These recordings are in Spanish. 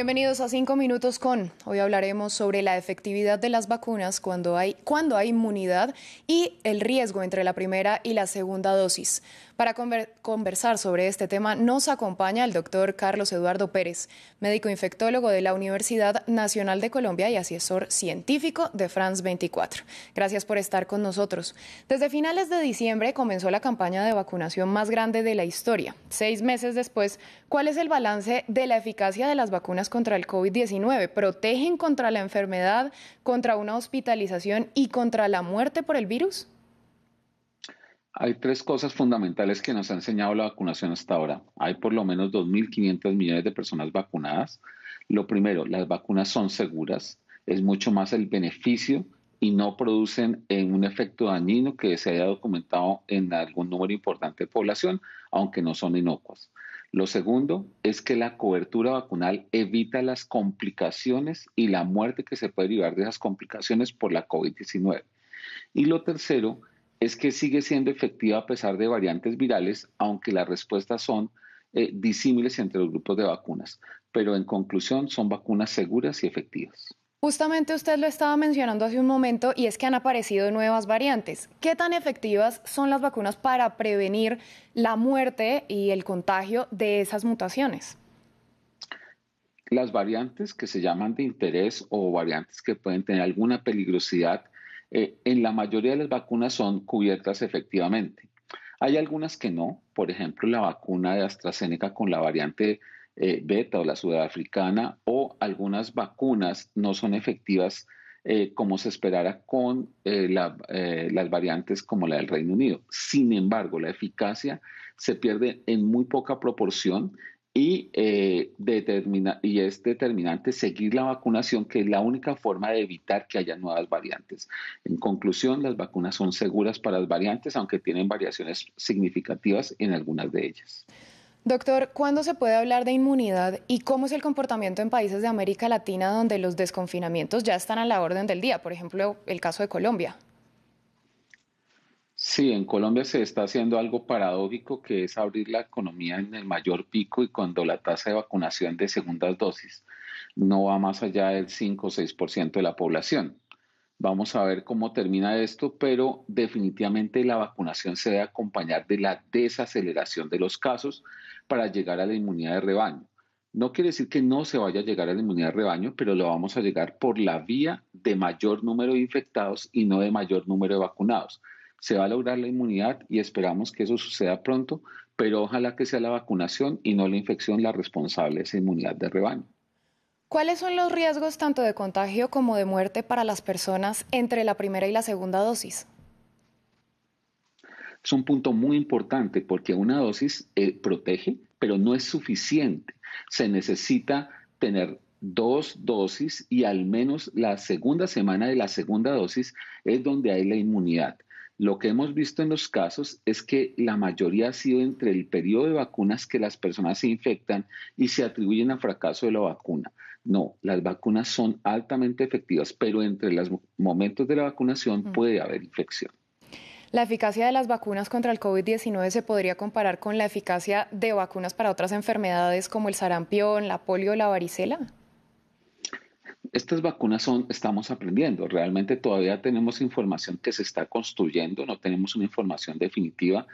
Bienvenidos a Cinco Minutos con. Hoy hablaremos sobre la efectividad de las vacunas cuando hay, cuando hay inmunidad y el riesgo entre la primera y la segunda dosis. Para conversar sobre este tema nos acompaña el doctor Carlos Eduardo Pérez, médico infectólogo de la Universidad Nacional de Colombia y asesor científico de France 24. Gracias por estar con nosotros. Desde finales de diciembre comenzó la campaña de vacunación más grande de la historia. Seis meses después, ¿cuál es el balance de la eficacia de las vacunas contra el COVID-19? ¿Protegen contra la enfermedad, contra una hospitalización y contra la muerte por el virus? Hay tres cosas fundamentales que nos ha enseñado la vacunación hasta ahora. Hay por lo menos 2.500 millones de personas vacunadas. Lo primero, las vacunas son seguras. Es mucho más el beneficio y no producen un efecto dañino que se haya documentado en algún número importante de población, aunque no son inocuas. Lo segundo es que la cobertura vacunal evita las complicaciones y la muerte que se puede derivar de esas complicaciones por la COVID-19. Y lo tercero es que sigue siendo efectiva a pesar de variantes virales, aunque las respuestas son eh, disímiles entre los grupos de vacunas. Pero en conclusión, son vacunas seguras y efectivas. Justamente usted lo estaba mencionando hace un momento y es que han aparecido nuevas variantes. ¿Qué tan efectivas son las vacunas para prevenir la muerte y el contagio de esas mutaciones? Las variantes que se llaman de interés o variantes que pueden tener alguna peligrosidad eh, en la mayoría de las vacunas son cubiertas efectivamente. Hay algunas que no, por ejemplo, la vacuna de AstraZeneca con la variante eh, beta o la sudafricana, o algunas vacunas no son efectivas eh, como se esperara con las variantes como la del Reino Unido. Sin embargo, la eficacia se pierde en muy poca proporción y, eh, determina, y es determinante seguir la vacunación, que es la única forma de evitar que haya nuevas variantes. En conclusión, las vacunas son seguras para las variantes, aunque tienen variaciones significativas en algunas de ellas. Doctor, ¿cuándo se puede hablar de inmunidad y cómo es el comportamiento en países de América Latina donde los desconfinamientos ya están a la orden del día? Por ejemplo, el caso de Colombia. Sí, en Colombia se está haciendo algo paradójico que es abrir la economía en el mayor pico y cuando la tasa de vacunación de segundas dosis no va más allá del 5 o 6% de la población. Vamos a ver cómo termina esto, pero definitivamente la vacunación se debe acompañar de la desaceleración de los casos para llegar a la inmunidad de rebaño. No quiere decir que no se vaya a llegar a la inmunidad de rebaño, pero lo vamos a llegar por la vía de mayor número de infectados y no de mayor número de vacunados se va a lograr la inmunidad y esperamos que eso suceda pronto, pero ojalá que sea la vacunación y no la infección la responsable de esa inmunidad de rebaño. ¿Cuáles son los riesgos tanto de contagio como de muerte para las personas entre la primera y la segunda dosis? Es un punto muy importante porque una dosis eh, protege, pero no es suficiente. Se necesita tener dos dosis y al menos la segunda semana de la segunda dosis es donde hay la inmunidad. Lo que hemos visto en los casos es que la mayoría ha sido entre el periodo de vacunas que las personas se infectan y se atribuyen al fracaso de la vacuna. No, las vacunas son altamente efectivas, pero entre los momentos de la vacunación puede haber infección. ¿La eficacia de las vacunas contra el COVID-19 se podría comparar con la eficacia de vacunas para otras enfermedades como el sarampión, la polio o la varicela? Estas vacunas son, estamos aprendiendo. Realmente todavía tenemos información que se está construyendo, no tenemos una información definitiva.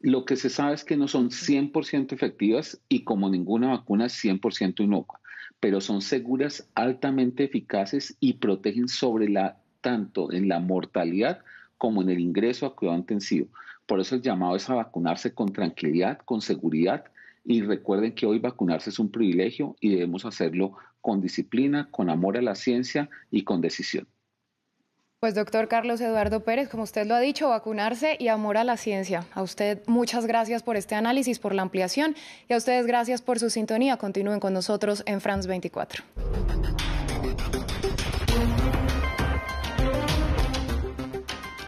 Lo que se sabe es que no son 100% efectivas y como ninguna vacuna es 100% inocua, pero son seguras, altamente eficaces y protegen sobre la, tanto en la mortalidad como en el ingreso a cuidado intensivo. Por eso el llamado es a vacunarse con tranquilidad, con seguridad y recuerden que hoy vacunarse es un privilegio y debemos hacerlo con disciplina, con amor a la ciencia y con decisión. Pues doctor Carlos Eduardo Pérez, como usted lo ha dicho, vacunarse y amor a la ciencia. A usted muchas gracias por este análisis, por la ampliación y a ustedes gracias por su sintonía. Continúen con nosotros en France 24.